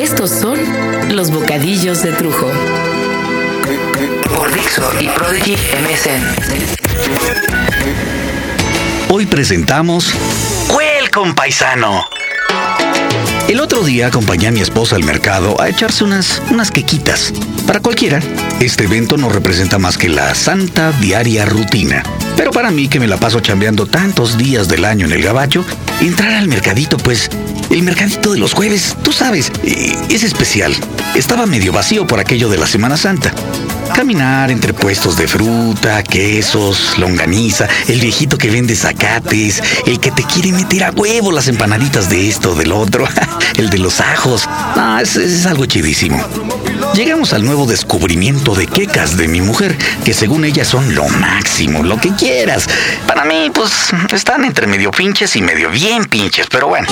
Estos son los bocadillos de Trujo. Por Dixo y Prodigy MSN. Hoy presentamos Welcome Paisano. El otro día acompañé a mi esposa al mercado a echarse unas, unas quequitas. Para cualquiera, este evento no representa más que la santa diaria rutina. Pero para mí, que me la paso chambeando tantos días del año en el gabacho, entrar al mercadito, pues, el mercadito de los jueves, tú sabes, es especial. Estaba medio vacío por aquello de la Semana Santa. Caminar entre puestos de fruta, quesos, longaniza, el viejito que vende zacates, el que te quiere meter a huevo las empanaditas de esto, del otro, el de los ajos. No, es, es algo chidísimo. Llegamos al nuevo descubrimiento de quecas de mi mujer, que según ella son lo máximo, lo que quieras. Para mí, pues, están entre medio pinches y medio bien pinches, pero bueno.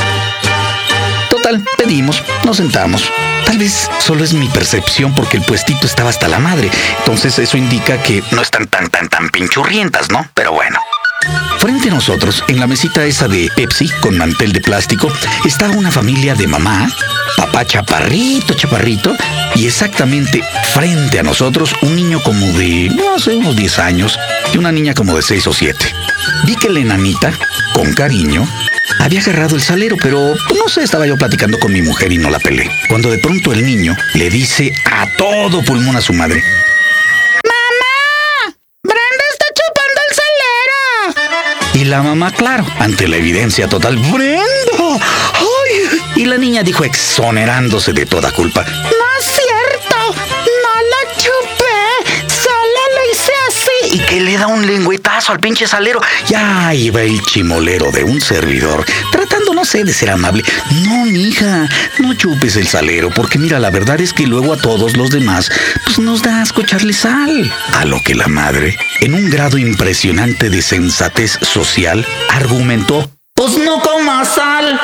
Pedimos, nos sentamos. Tal vez solo es mi percepción porque el puestito estaba hasta la madre. Entonces eso indica que no están tan, tan, tan pinchurrientas, ¿no? Pero bueno. Frente a nosotros, en la mesita esa de Pepsi con mantel de plástico, estaba una familia de mamá, papá chaparrito, chaparrito, y exactamente frente a nosotros un niño como de, no sé, unos 10 años y una niña como de 6 o 7. Vi que la enanita, con cariño, había agarrado el salero, pero pues, no sé, estaba yo platicando con mi mujer y no la pelé. Cuando de pronto el niño le dice a todo pulmón a su madre, ¡Brenda está chupando el salero! Y la mamá, claro, ante la evidencia total, ¡Brenda! ¡Ay! Y la niña dijo exonerándose de toda culpa. Que le da un lengüetazo al pinche salero. Ya iba el chimolero de un servidor, tratando, no sé, de ser amable. No, mija, no chupes el salero, porque mira, la verdad es que luego a todos los demás, pues nos da asco echarle sal. A lo que la madre, en un grado impresionante de sensatez social, argumentó. Pues no comas sal.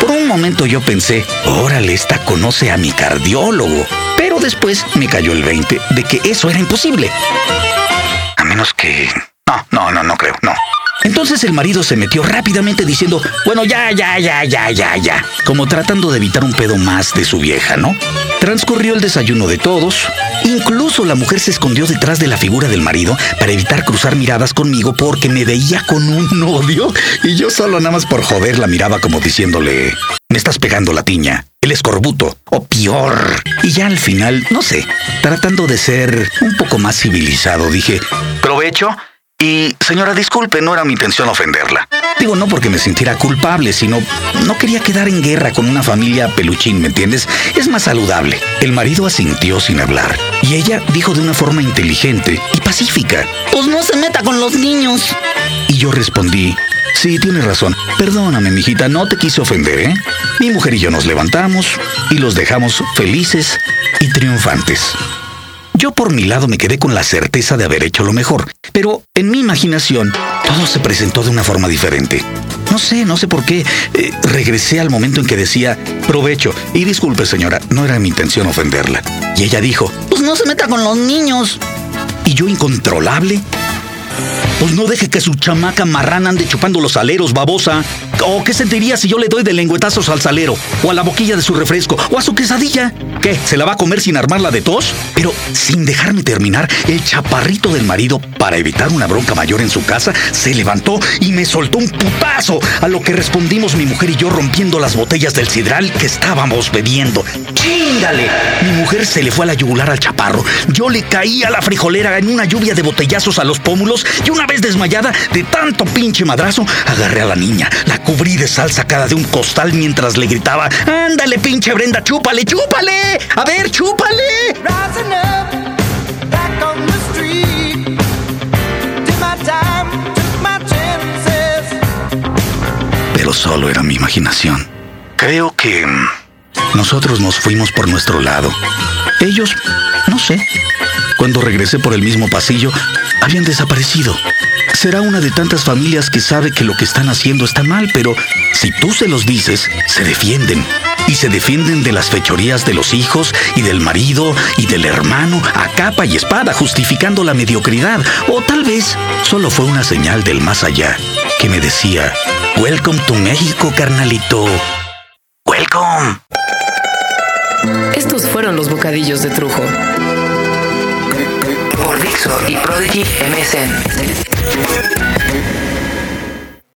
Por un momento yo pensé, órale, esta conoce a mi cardiólogo. Pero después me cayó el 20 de que eso era imposible. Menos que... No, no, no, no creo, no. Entonces el marido se metió rápidamente diciendo, bueno, ya, ya, ya, ya, ya, ya, como tratando de evitar un pedo más de su vieja, ¿no? Transcurrió el desayuno de todos, incluso la mujer se escondió detrás de la figura del marido para evitar cruzar miradas conmigo porque me veía con un novio y yo solo nada más por joder la miraba como diciéndole, me estás pegando la tiña, el escorbuto, o peor. Y ya al final, no sé, tratando de ser un poco más civilizado, dije, provecho. Y señora, disculpe, no era mi intención ofenderla. Digo, no porque me sintiera culpable, sino no quería quedar en guerra con una familia peluchín, ¿me entiendes? Es más saludable. El marido asintió sin hablar y ella dijo de una forma inteligente y pacífica. Pues no se meta con los niños. Y yo respondí, sí, tienes razón. Perdóname, mijita, no te quise ofender, ¿eh? Mi mujer y yo nos levantamos y los dejamos felices y triunfantes. Yo por mi lado me quedé con la certeza de haber hecho lo mejor, pero en mi imaginación todo se presentó de una forma diferente. No sé, no sé por qué. eh, regresé al momento en que decía, provecho, y disculpe señora, no era mi intención ofenderla. Y ella dijo, Pues no se meta con los niños. y yo incontrolable. Pues no deje que su chamaca marrana ande chupando los aleros, babosa. ¿O qué sentiría si yo le doy de lengüetazos al salero? ¿O a la boquilla de su refresco? ¿O a su quesadilla? ¿Qué? ¿Se la va a comer sin armarla de tos? Pero sin dejarme terminar, el chaparrito del marido, para evitar una bronca mayor en su casa, se levantó y me soltó un putazo, a lo que respondimos mi mujer y yo rompiendo las botellas del sidral que estábamos bebiendo. ¡Chíngale! Mi mujer se le fue a la yugular al chaparro. Yo le caí a la frijolera en una lluvia de botellazos a los pómulos y una vez desmayada de tanto pinche madrazo, agarré a la niña, la cubrí de sal sacada de un costal mientras le gritaba, ándale pinche Brenda, chúpale, chúpale, a ver, chúpale. Pero solo era mi imaginación. Creo que nosotros nos fuimos por nuestro lado. Ellos, no sé. Cuando regresé por el mismo pasillo, habían desaparecido. Será una de tantas familias que sabe que lo que están haciendo está mal, pero si tú se los dices, se defienden. Y se defienden de las fechorías de los hijos y del marido y del hermano a capa y espada, justificando la mediocridad. O tal vez solo fue una señal del más allá que me decía, Welcome to México, carnalito. Welcome. Estos fueron los bocadillos de Trujo. Por Dixo y Prodigy MSN.